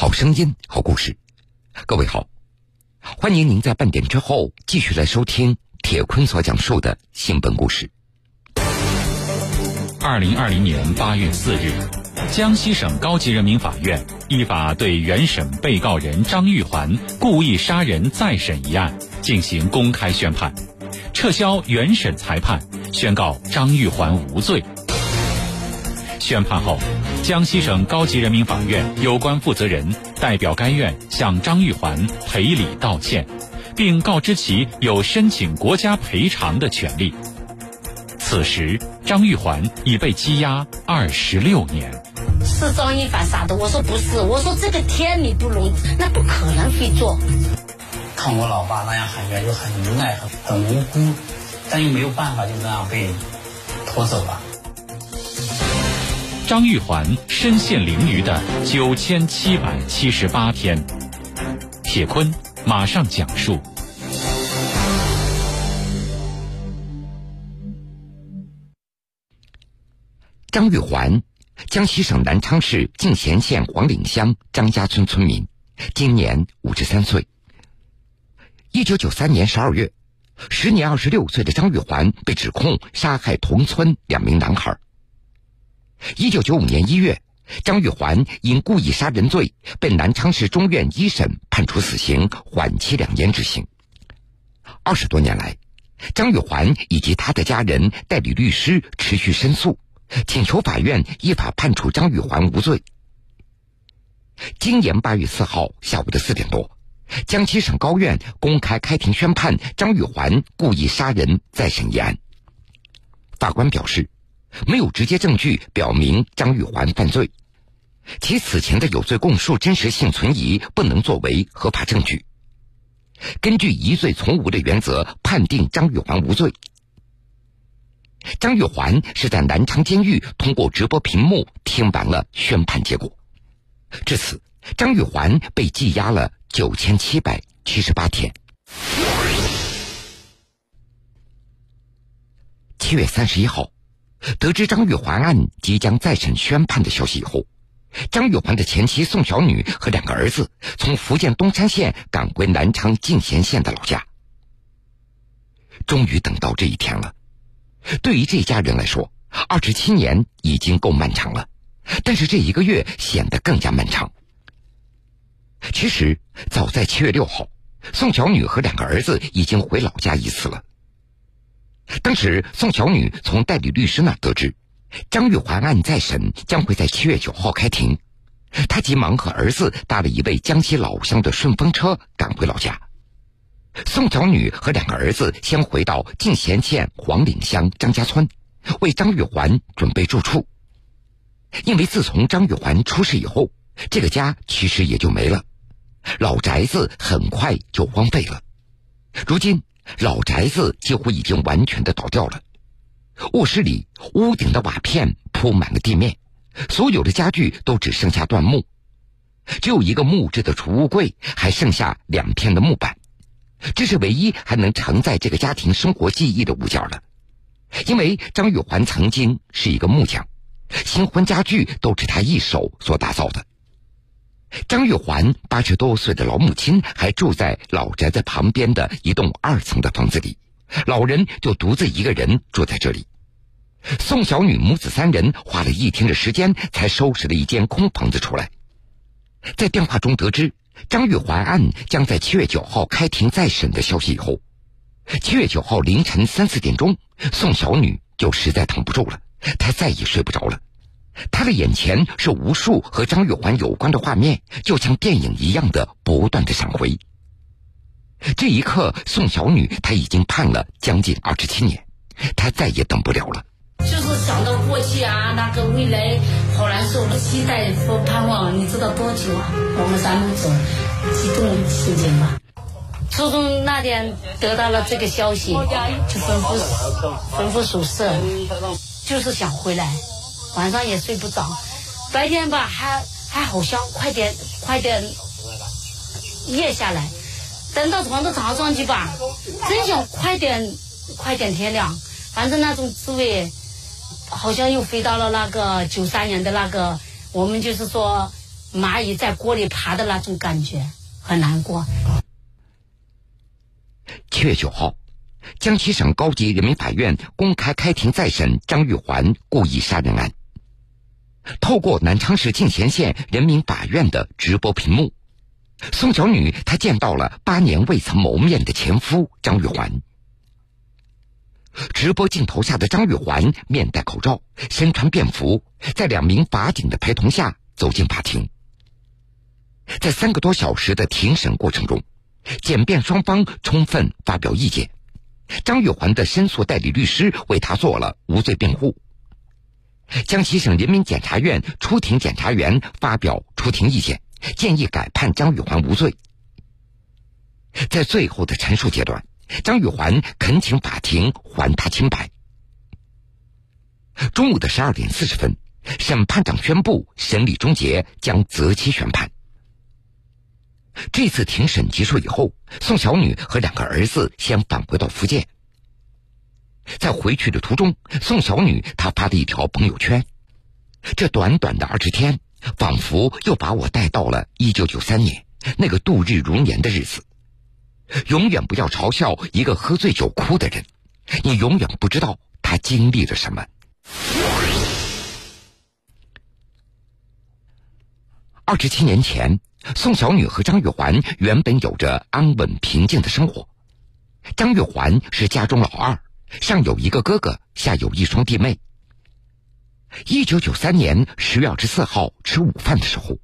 好声音，好故事。各位好，欢迎您在半点之后继续来收听铁坤所讲述的新闻故事。二零二零年八月四日，江西省高级人民法院依法对原审被告人张玉环故意杀人再审一案进行公开宣判，撤销原审裁判，宣告张玉环无罪。宣判后，江西省高级人民法院有关负责人代表该院向张玉环赔礼道歉，并告知其有申请国家赔偿的权利。此时，张玉环已被羁押二十六年。是张一凡杀的，我说不是，我说这个天理不容，那不可能会做。看我老爸那样喊冤，就很无奈、很很无辜，但又没有办法，就这样被拖走了。张玉环身陷囹圄的九千七百七十八天，铁坤马上讲述。张玉环，江西省南昌市进贤县黄岭乡张家村村民，今年五十三岁。一九九三年十二月，时年二十六岁的张玉环被指控杀害同村两名男孩。一九九五年一月，张玉环因故意杀人罪被南昌市中院一审判处死刑，缓期两年执行。二十多年来，张玉环以及他的家人、代理律师持续申诉。请求法院依法判处张玉环无罪。今年八月四号下午的四点多，江西省高院公开开庭宣判张玉环故意杀人再审一案。法官表示，没有直接证据表明张玉环犯罪，其此前的有罪供述真实性存疑，不能作为合法证据。根据疑罪从无的原则，判定张玉环无罪。张玉环是在南昌监狱通过直播屏幕听完了宣判结果，至此，张玉环被羁押了九千七百七十八天。七月三十一号，得知张玉环案即将再审宣判的消息以后，张玉环的前妻宋小女和两个儿子从福建东山县赶回南昌进贤县的老家。终于等到这一天了。对于这家人来说，二十七年已经够漫长了，但是这一个月显得更加漫长。其实，早在七月六号，宋小女和两个儿子已经回老家一次了。当时，宋小女从代理律师那得知，张玉环案再审将会在七月九号开庭，她急忙和儿子搭了一位江西老乡的顺风车赶回老家。宋小女和两个儿子先回到进贤县黄岭乡张家村，为张玉环准备住处。因为自从张玉环出事以后，这个家其实也就没了，老宅子很快就荒废了。如今，老宅子几乎已经完全的倒掉了，卧室里屋顶的瓦片铺满了地面，所有的家具都只剩下断木，只有一个木质的储物柜，还剩下两片的木板。这是唯一还能承载这个家庭生活记忆的物件了，因为张玉环曾经是一个木匠，新婚家具都是他一手所打造的。张玉环八十多岁的老母亲还住在老宅子旁边的一栋二层的房子里，老人就独自一个人住在这里。宋小女母子三人花了一天的时间才收拾了一间空房子出来，在电话中得知。张玉环案将在七月九号开庭再审的消息以后，七月九号凌晨三四点钟，宋小女就实在扛不住了，她再也睡不着了。她的眼前是无数和张玉环有关的画面，就像电影一样的不断的闪回。这一刻，宋小女她已经判了将近二十七年，她再也等不了了。就是想到过去啊，那个未来，好难受，期待和盼望，你知道多久啊？我们三种激动心情吧。初中那天得到了这个消息，就吩咐吩咐宿舍，就是想回来，晚上也睡不着，白天吧还还好香快点快点夜下来，等到床到床上去吧，真想快点快点天亮，反正那种滋味。好像又回到了那个九三年的那个，我们就是说蚂蚁在锅里爬的那种感觉，很难过。七月九号，江西省高级人民法院公开开庭再审张玉环故意杀人案。透过南昌市进贤县人民法院的直播屏幕，宋小女她见到了八年未曾谋面的前夫张玉环。直播镜头下的张玉环面戴口罩，身穿便服，在两名法警的陪同下走进法庭。在三个多小时的庭审过程中，检辩双方充分发表意见，张玉环的申诉代理律师为她做了无罪辩护。江西省人民检察院出庭检察员发表出庭意见，建议改判张玉环无罪。在最后的陈述阶段。张玉环恳请法庭还他清白。中午的十二点四十分，审判长宣布审理终结，将择期宣判。这次庭审结束以后，宋小女和两个儿子先返回到福建。在回去的途中，宋小女她发了一条朋友圈：“这短短的二十天，仿佛又把我带到了一九九三年那个度日如年的日子。”永远不要嘲笑一个喝醉酒哭的人，你永远不知道他经历了什么。二十七年前，宋小女和张玉环原本有着安稳平静的生活。张玉环是家中老二，上有一个哥哥，下有一双弟妹。一九九三年十月二十四号吃午饭的时候，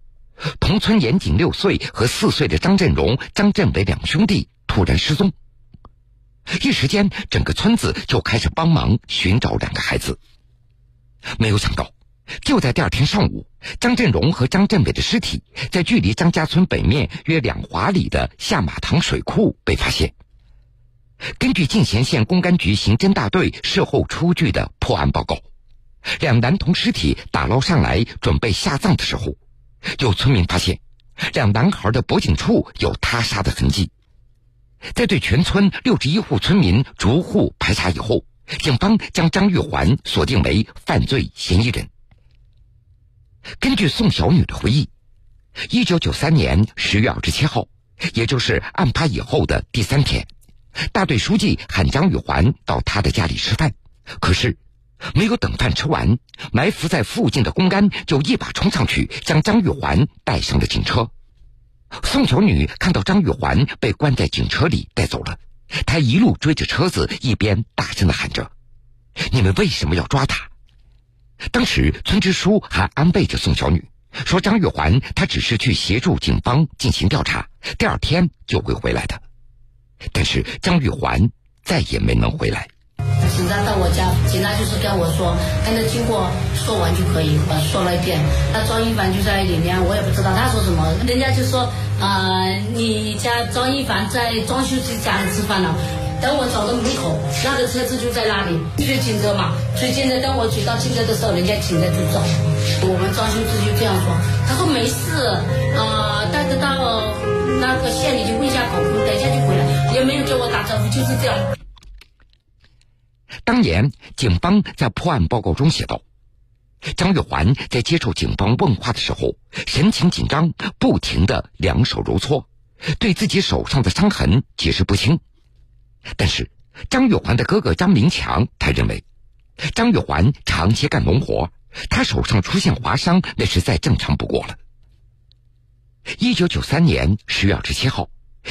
同村年仅六岁和四岁的张振荣、张振伟两兄弟。突然失踪，一时间整个村子就开始帮忙寻找两个孩子。没有想到，就在第二天上午，张振荣和张振伟的尸体在距离张家村北面约两华里的下马塘水库被发现。根据进贤县公安局刑侦大队事后出具的破案报告，两男童尸体打捞上来准备下葬的时候，有村民发现两男孩的脖颈处有他杀的痕迹。在对全村六十一户村民逐户排查以后，警方将张玉环锁定为犯罪嫌疑人。根据宋小女的回忆，一九九三年十月二十七号，也就是案发以后的第三天，大队书记喊张玉环到他的家里吃饭，可是没有等饭吃完，埋伏在附近的公安就一把冲上去，将张玉环带上了警车。宋小女看到张玉环被关在警车里带走了，她一路追着车子，一边大声的喊着：“你们为什么要抓他？”当时村支书还安慰着宋小女，说：“张玉环她只是去协助警方进行调查，第二天就会回来的。”但是张玉环再也没能回来。警察到我家，警察就是跟我说，跟他经过说完就可以，我说了一遍。那张一凡就在里面，我也不知道他说什么。人家就说，啊，你家张一凡在装修师家里吃饭了。等我走到门口，那个车子就在那里，追警车嘛，追警车。等我追到警车的时候，人家警察就走。我们装修师就这样说，他说没事，啊，带着到那个县里去问一下口供，等一下就回来，也没有跟我打招呼，就是这样。当年，警方在破案报告中写道：“张玉环在接受警方问话的时候，神情紧张，不停的两手揉搓，对自己手上的伤痕解释不清。但是，张玉环的哥哥张明强他认为，张玉环长期干农活，他手上出现划伤那是再正常不过了。”一九九三年十月二十七号，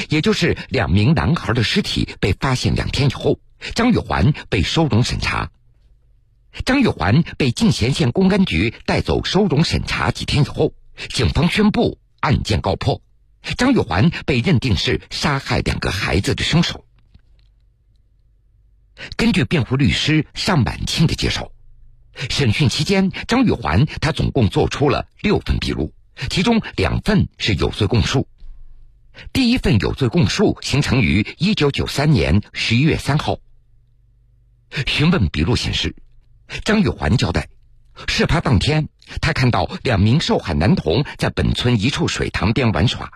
也就是两名男孩的尸体被发现两天以后。张玉环被收容审查。张玉环被进贤县公安局带走收容审查几天以后，警方宣布案件告破，张玉环被认定是杀害两个孩子的凶手。根据辩护律师尚满庆的介绍，审讯期间，张玉环他总共做出了六份笔录，其中两份是有罪供述。第一份有罪供述形成于一九九三年十一月三号。询问笔录显示，张玉环交代，事发当天，他看到两名受害男童在本村一处水塘边玩耍，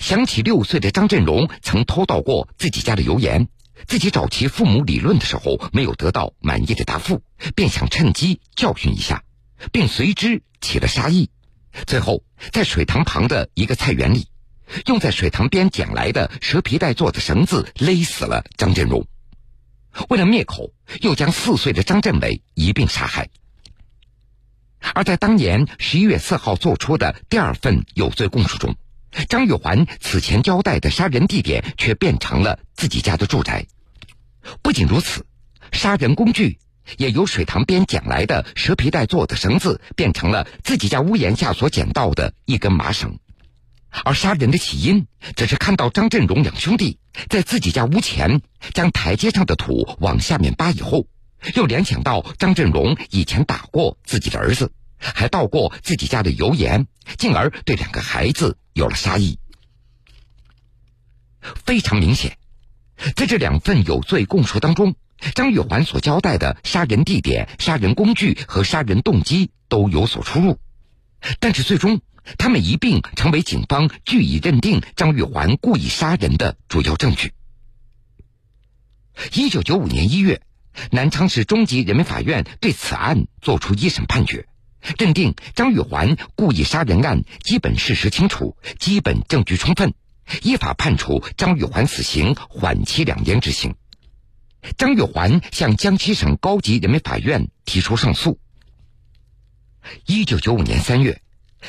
想起六岁的张振荣曾偷盗过自己家的油盐，自己找其父母理论的时候没有得到满意的答复，便想趁机教训一下，并随之起了杀意。最后在水塘旁的一个菜园里，用在水塘边捡来的蛇皮袋做的绳子勒死了张振荣。为了灭口，又将四岁的张振伟一并杀害。而在当年十一月四号做出的第二份有罪供述中，张玉环此前交代的杀人地点却变成了自己家的住宅。不仅如此，杀人工具也由水塘边捡来的蛇皮袋做的绳子，变成了自己家屋檐下所捡到的一根麻绳。而杀人的起因，则是看到张振荣两兄弟在自己家屋前将台阶上的土往下面扒以后，又联想到张振荣以前打过自己的儿子，还倒过自己家的油盐，进而对两个孩子有了杀意。非常明显，在这两份有罪供述当中，张玉环所交代的杀人地点、杀人工具和杀人动机都有所出入，但是最终。他们一并成为警方据以认定张玉环故意杀人的主要证据。一九九五年一月，南昌市中级人民法院对此案作出一审判决，认定张玉环故意杀人案基本事实清楚，基本证据充分，依法判处张玉环死刑，缓期两年执行。张玉环向江西省高级人民法院提出上诉。一九九五年三月。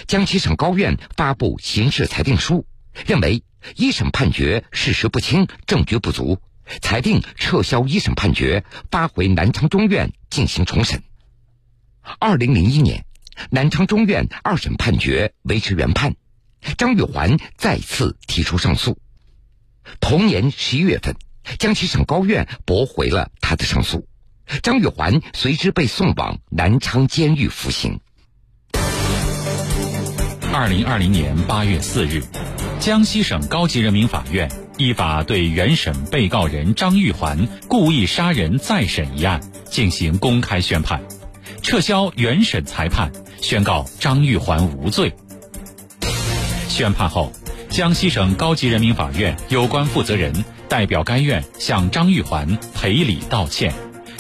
江西省高院发布刑事裁定书，认为一审判决事实不清，证据不足，裁定撤销一审判决，发回南昌中院进行重审。二零零一年，南昌中院二审判决维持原判，张玉环再次提出上诉。同年十一月份，江西省高院驳回了他的上诉，张玉环随之被送往南昌监狱服刑。二零二零年八月四日，江西省高级人民法院依法对原审被告人张玉环故意杀人再审一案进行公开宣判，撤销原审裁判，宣告张玉环无罪。宣判后，江西省高级人民法院有关负责人代表该院向张玉环赔礼道歉，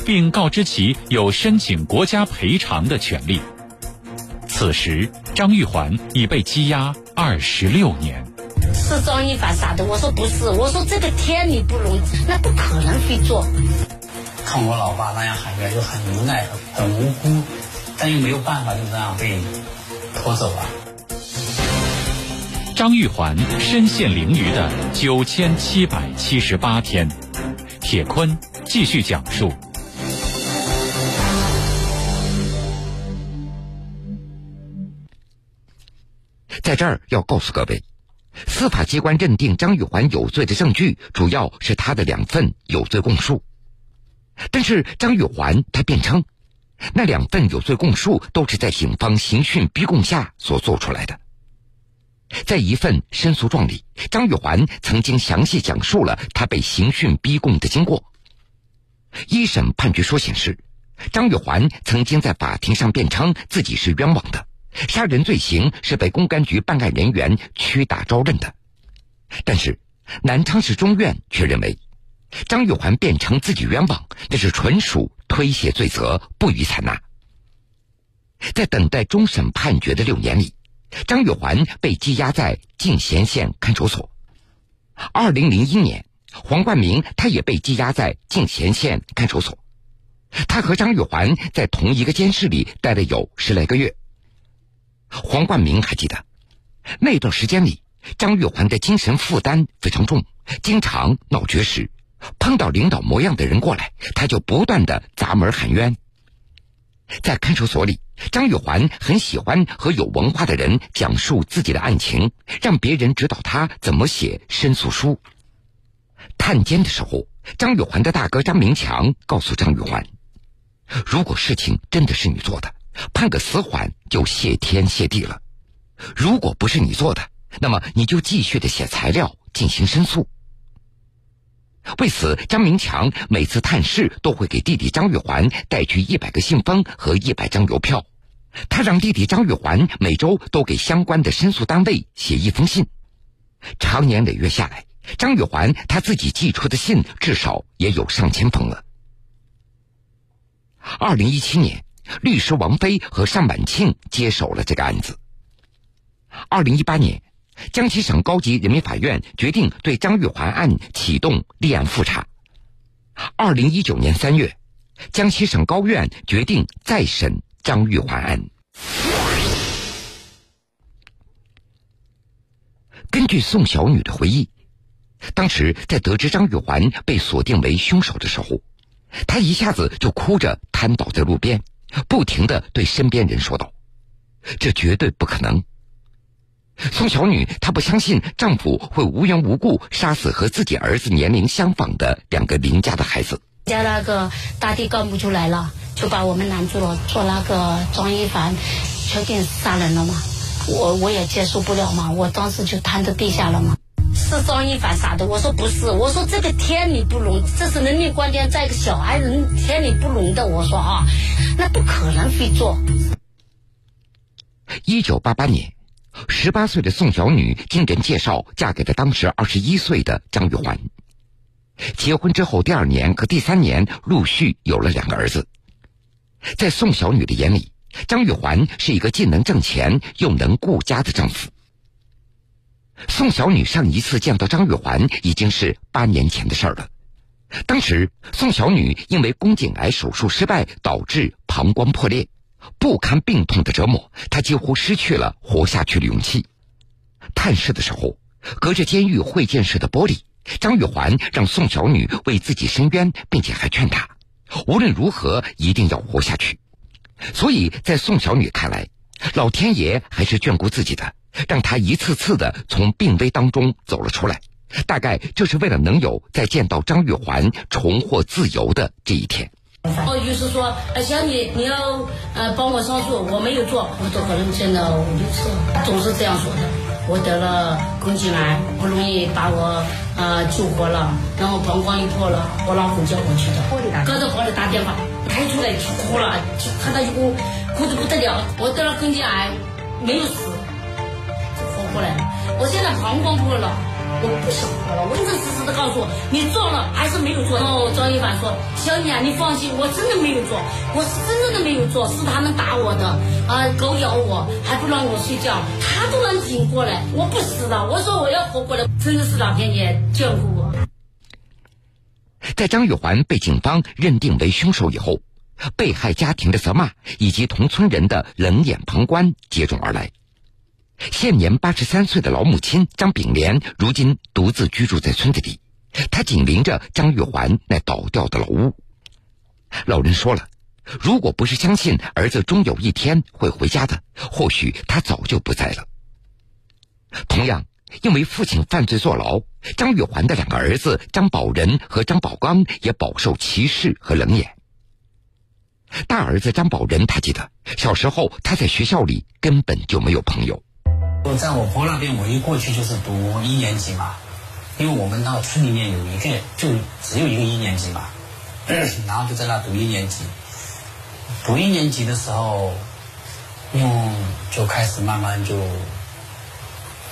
并告知其有申请国家赔偿的权利。此时，张玉环已被羁押二十六年。是张一凡杀的，我说不是，我说这个天理不容，那不可能会做。看我老爸那样喊冤，就很无奈、很无辜，但又没有办法，就这样被拖走了。张玉环身陷囹圄的九千七百七十八天，铁坤继续讲述。在这儿要告诉各位，司法机关认定张玉环有罪的证据，主要是他的两份有罪供述。但是张玉环他辩称，那两份有罪供述都是在警方刑讯逼供下所做出来的。在一份申诉状里，张玉环曾经详细讲述了他被刑讯逼供的经过。一审判决书显示，张玉环曾经在法庭上辩称自己是冤枉的。杀人罪行是被公安局办案人员屈打招认的，但是南昌市中院却认为，张玉环辩称自己冤枉，那是纯属推卸罪责，不予采纳。在等待终审判决的六年里，张玉环被羁押在进贤县看守所。二零零一年，黄冠明他也被羁押在进贤县看守所，他和张玉环在同一个监室里待了有十来个月。黄冠明还记得，那段时间里，张玉环的精神负担非常重，经常闹绝食。碰到领导模样的人过来，他就不断的砸门喊冤。在看守所里，张玉环很喜欢和有文化的人讲述自己的案情，让别人指导他怎么写申诉书。探监的时候，张玉环的大哥张明强告诉张玉环：“如果事情真的是你做的。”判个死缓就谢天谢地了。如果不是你做的，那么你就继续的写材料进行申诉。为此，张明强每次探视都会给弟弟张玉环带去一百个信封和一百张邮票。他让弟弟张玉环每周都给相关的申诉单位写一封信。长年累月下来，张玉环他自己寄出的信至少也有上千封了。二零一七年。律师王飞和单晚庆接手了这个案子。二零一八年，江西省高级人民法院决定对张玉环案启动立案复查。二零一九年三月，江西省高院决定再审张玉环案。根据宋小女的回忆，当时在得知张玉环被锁定为凶手的时候，她一下子就哭着瘫倒在路边，不停的对身边人说道：“这绝对不可能。”宋小女她不相信丈夫会无缘无故杀死和自己儿子年龄相仿的两个邻家的孩子。家那个大地干部就来了，就把我们拦住了，说那个庄一凡确定杀人了吗？我我也接受不了嘛，我当时就瘫在地下了嘛。是张一凡杀的，我说不是，我说这个天理不容，这是人命关天，在一个小孩子天理不容的，我说啊，那不可能会做。一九八八年。十八岁的宋小女经人介绍嫁给了当时二十一岁的张玉环。结婚之后，第二年和第三年陆续有了两个儿子。在宋小女的眼里，张玉环是一个既能挣钱又能顾家的丈夫。宋小女上一次见到张玉环已经是八年前的事了。当时宋小女因为宫颈癌手术失败，导致膀胱破裂。不堪病痛的折磨，她几乎失去了活下去的勇气。探视的时候，隔着监狱会见室的玻璃，张玉环让宋小女为自己伸冤，并且还劝她无论如何一定要活下去。所以在宋小女看来，老天爷还是眷顾自己的，让他一次次的从病危当中走了出来，大概就是为了能有再见到张玉环重获自由的这一天。哦，就是说，小你你要呃帮我上诉，我没有做，我都可能见到五六次，总是这样说的。我得了宫颈癌，不容易把我呃救活了，然后膀胱又破了，我老公叫我去的，隔着玻璃打电话，哭出来就哭了，就看到一哭哭的不得了。我得了宫颈癌，没有死，过来。我现在膀胱破了。我不想活了，我真实实的告诉我，你做了还是没有做？然后张一凡说：“小妮啊，你放心，我真的没有做，我是真正的没有做，是他们打我的，啊，狗咬我，还不让我睡觉，他都能挺过来，我不死了。我说我要活过来，真的是老天爷眷顾我。”在张玉环被警方认定为凶手以后，被害家庭的责骂以及同村人的冷眼旁观接踵而来。现年八十三岁的老母亲张炳莲，如今独自居住在村子里。她紧邻着张玉环那倒掉的老屋。老人说了，如果不是相信儿子终有一天会回家的，或许他早就不在了。同样，因为父亲犯罪坐牢，张玉环的两个儿子张宝仁和张宝刚也饱受歧视和冷眼。大儿子张宝仁，他记得小时候他在学校里根本就没有朋友。在我婆那边，我一过去就是读一年级嘛，因为我们那个村里面有一个，就只有一个一年级嘛，然后就在那读一年级。读一年级的时候，用就开始慢慢就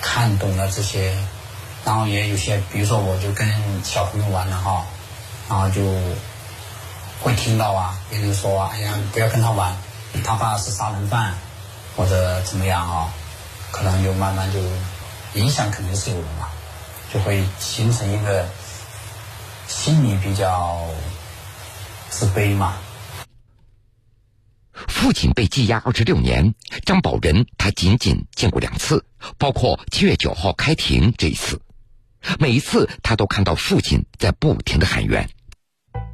看懂了这些，然后也有些，比如说我就跟小朋友玩了哈，然后就会听到啊，别人说啊，哎呀，不要跟他玩，他爸是杀人犯，或者怎么样啊。可能就慢慢就影响肯定是有的嘛，就会形成一个心理比较自卑嘛。父亲被羁押二十六年，张宝仁他仅仅见过两次，包括七月九号开庭这一次，每一次他都看到父亲在不停的喊冤。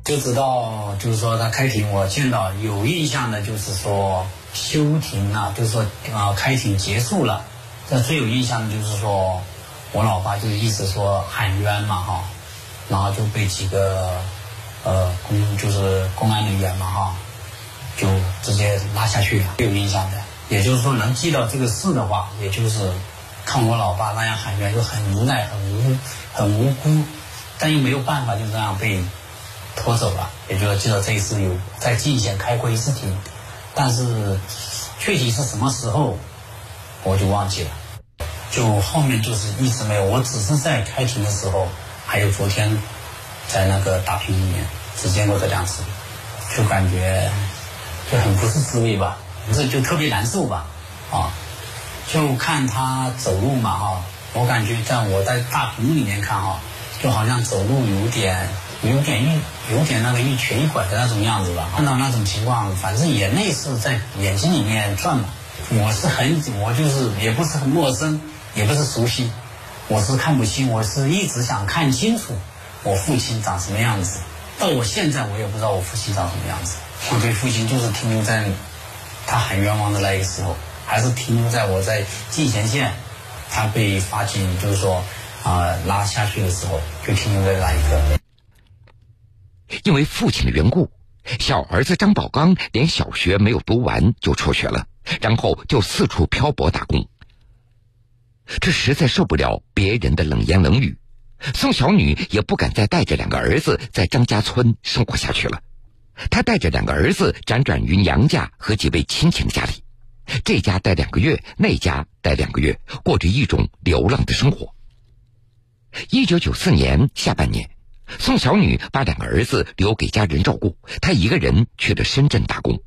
就知道就是说他开庭，我见到有印象的，就是说。休庭了，就是说啊，开庭结束了。这最有印象的就是说，我老爸就一直说喊冤嘛哈，然后就被几个呃公就是公安人员嘛哈，就直接拉下去了。有印象的，也就是说能记到这个事的话，也就是看我老爸那样喊冤，就很无奈、很无很无辜，但又没有办法，就这样被拖走了。也就是记得这一次有在进县开过一次庭。但是具体是什么时候，我就忘记了。就后面就是一直没有，我只是在开庭的时候，还有昨天在那个大厅里面只见过这两次，就感觉就很不是滋味吧，不是就特别难受吧，啊，就看他走路嘛哈，我感觉在我在大屏幕里面看哈，就好像走路有点有点一有点那个一瘸一拐的那种样子吧。看到那种情况，反正眼泪是在眼睛里面转嘛。我是很我就是也不是很陌生，也不是熟悉，我是看不清，我是一直想看清楚我父亲长什么样子。到我现在我也不知道我父亲长什么样子。我对父亲就是停留在他很冤枉的那一个时候。还是停留在我在进贤县，他被发进，就是说啊拉下去的时候，就停留在那一刻。因为父亲的缘故，小儿子张宝刚连小学没有读完就辍学了，然后就四处漂泊打工。这实在受不了别人的冷言冷语，宋小女也不敢再带着两个儿子在张家村生活下去了。她带着两个儿子辗转于娘家和几位亲戚的家里。这家待两个月，那家待两个月，过着一种流浪的生活。一九九四年下半年，宋小女把两个儿子留给家人照顾，她一个人去了深圳打工。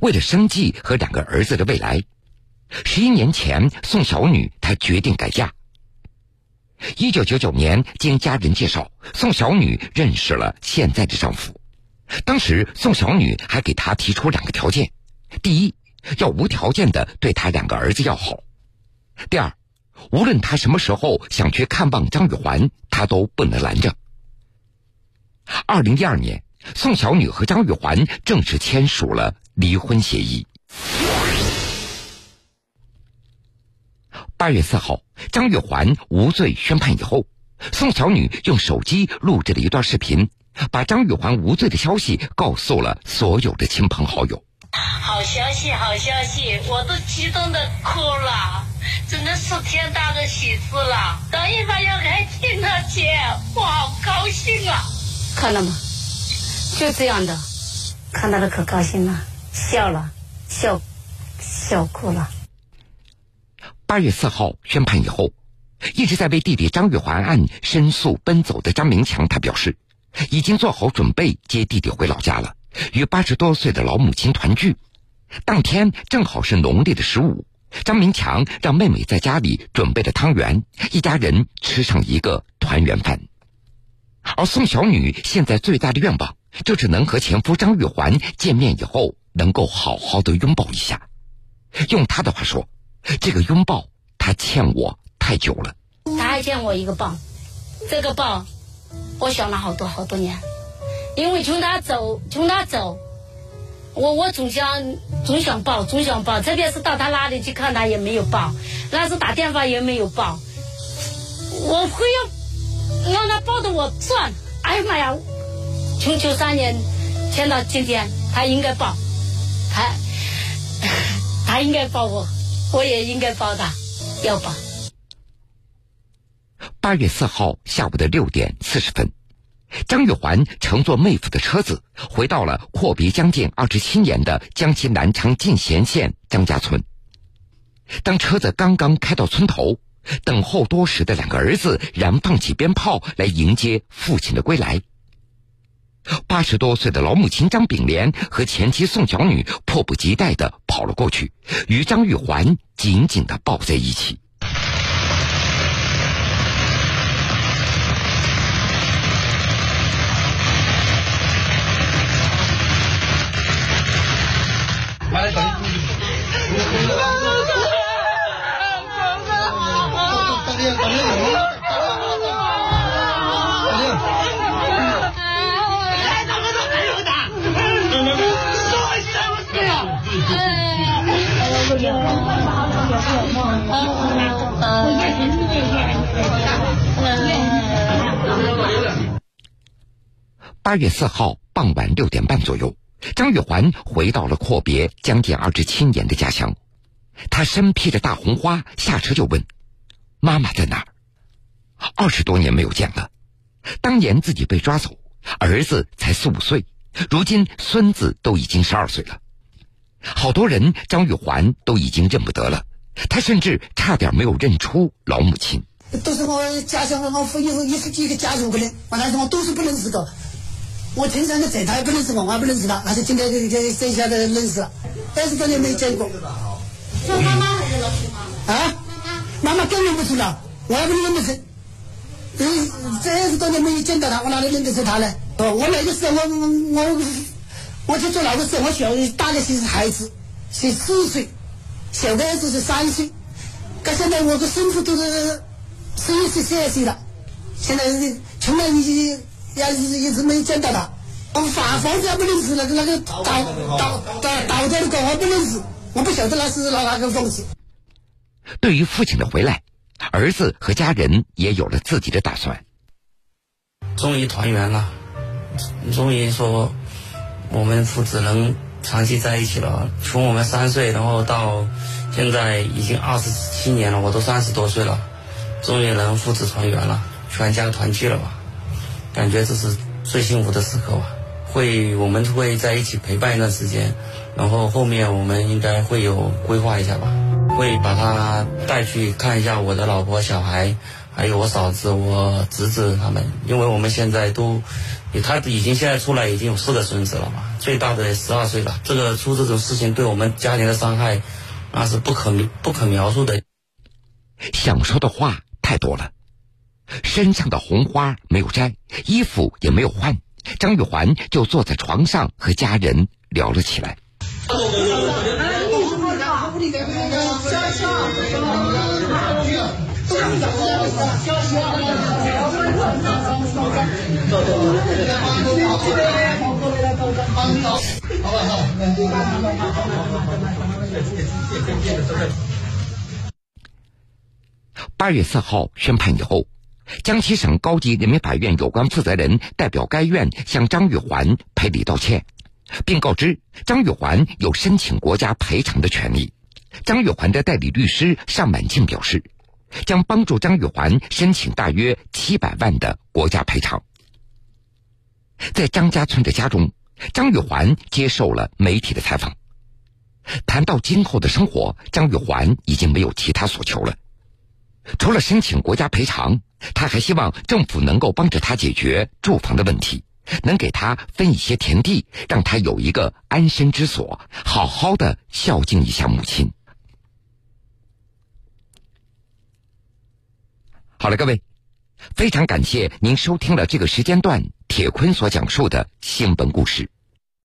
为了生计和两个儿子的未来，十一年前，宋小女她决定改嫁。一九九九年，经家人介绍，宋小女认识了现在的丈夫。当时，宋小女还给他提出两个条件：第一，要无条件的对他两个儿子要好。第二，无论他什么时候想去看望张玉环，他都不能拦着。二零一二年，宋小女和张玉环正式签署了离婚协议。八月四号，张玉环无罪宣判以后，宋小女用手机录制了一段视频，把张玉环无罪的消息告诉了所有的亲朋好友。好消息，好消息，我都激动的哭了，真的是天大的喜事了！等一凡要开庭了，姐，我好高兴啊！看到吗？就这样的，看到了可高兴了，笑了，笑，笑哭了。八月四号宣判以后，一直在为弟弟张玉环案申诉奔走的张明强，他表示，已经做好准备接弟弟回老家了。与八十多岁的老母亲团聚，当天正好是农历的十五。张明强让妹妹在家里准备了汤圆，一家人吃上一个团圆饭。而宋小女现在最大的愿望，就是能和前夫张玉环见面以后，能够好好的拥抱一下。用她的话说，这个拥抱他欠我太久了。他还欠我一个抱，这个抱，我想了好多好多年。因为从他走，从他走，我我总想总想抱，总想抱，特别是到他那里去看他也没有抱，那是打电话也没有抱，我非要让他抱着我转。哎呀妈呀！从九三年签到今天，他应该抱，他 他应该抱我，我也应该报答，要报。八月四号下午的六点四十分。张玉环乘坐妹夫的车子回到了阔别将近二十七年的江西南昌进贤县张家村。当车子刚刚开到村头，等候多时的两个儿子燃放起鞭炮来迎接父亲的归来。八十多岁的老母亲张炳莲和前妻宋小女迫不及待的跑了过去，与张玉环紧紧的抱在一起。八月四号傍晚六点半左右，张玉环回到了阔别将近二十七年的家乡。他身披着大红花下车就问：“妈妈在哪儿？”二十多年没有见了。当年自己被抓走，儿子才四五岁，如今孙子都已经十二岁了。好多人张玉环都已经认不得了，他甚至差点没有认出老母亲。都是我家乡的，我父也是也是几个家族的人，我那时候都是不认识的。我经常的在他也不认识我，我也不认识他。那是今天这这这下子认识了，但是多年没见过。说妈妈还是啊，妈妈更认不出了，我也不认得出。嗯，这十多年没有见到他，我哪里认得出他呢？哦，我那个时候我我我去做那个时候，我小大概是孩子，是四岁，小的儿子是三岁。可现在我的孙子都是十一岁、十二岁了，现在从来一也一直没见到他。我房房子也不认识，那个那个倒倒倒倒掉的狗还不认识，我不晓得那是哪哪个东西。对于父亲的回来，儿子和家人也有了自己的打算。终于团圆了，终于说我们父子能长期在一起了。从我们三岁，然后到现在已经二十七年了，我都三十多岁了，终于能父子团圆了，全家团聚了吧？感觉这是最幸福的时刻吧。会，我们会在一起陪伴一段时间，然后后面我们应该会有规划一下吧，会把他带去看一下我的老婆、小孩，还有我嫂子、我侄子他们，因为我们现在都，他已经现在出来已经有四个孙子了嘛，最大的十二岁了，这个出这种事情对我们家庭的伤害，那是不可不可描述的。想说的话太多了，身上的红花没有摘，衣服也没有换。张玉环就坐在床上和家人聊了起来。八月四号宣判以后。江西省高级人民法院有关负责人代表该院向张玉环赔礼道歉，并告知张玉环有申请国家赔偿的权利。张玉环的代理律师尚满静表示，将帮助张玉环申请大约七百万的国家赔偿。在张家村的家中，张玉环接受了媒体的采访，谈到今后的生活，张玉环已经没有其他所求了。除了申请国家赔偿，他还希望政府能够帮着他解决住房的问题，能给他分一些田地，让他有一个安身之所，好好的孝敬一下母亲。好了，各位，非常感谢您收听了这个时间段铁坤所讲述的新闻故事。